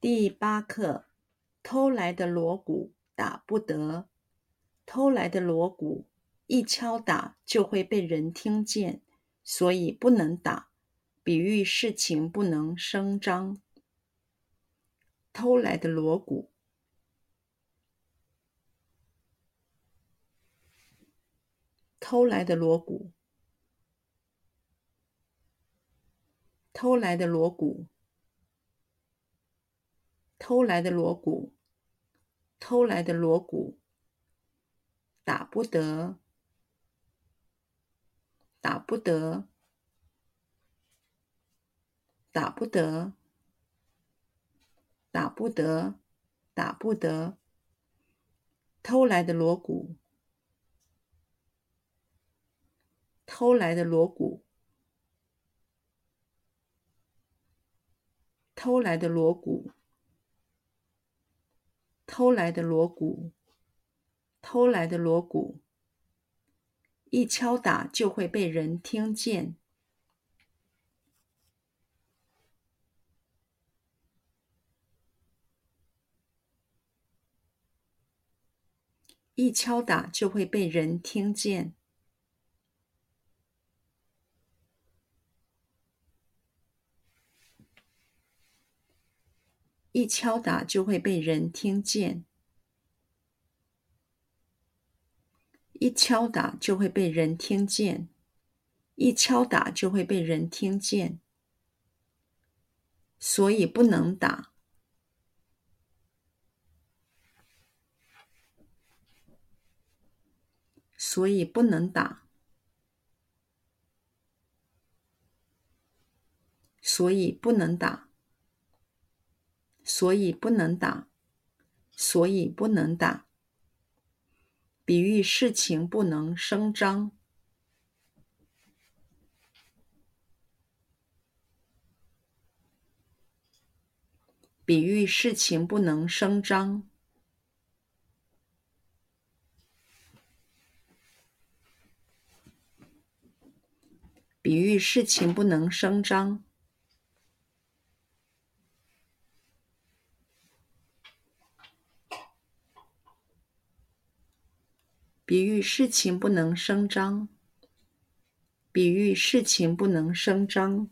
第八课，偷来的锣鼓打不得。偷来的锣鼓一敲打就会被人听见，所以不能打，比喻事情不能声张。偷来的锣鼓，偷来的锣鼓，偷来的锣鼓。偷来的锣鼓，偷来的锣鼓，打不得，打不得，打不得，打不得，打不得。偷来的锣鼓，偷来的锣鼓，偷来的锣鼓。偷来的锣鼓，偷来的锣鼓，一敲打就会被人听见。一敲打就会被人听见。一敲打就会被人听见，一敲打就会被人听见，一敲打就会被人听见，所以不能打，所以不能打，所以不能打。所以不能打，所以不能打。比喻事情不能声张，比喻事情不能声张，比喻事情不能声张。比喻事情不能声张，比喻事情不能声张。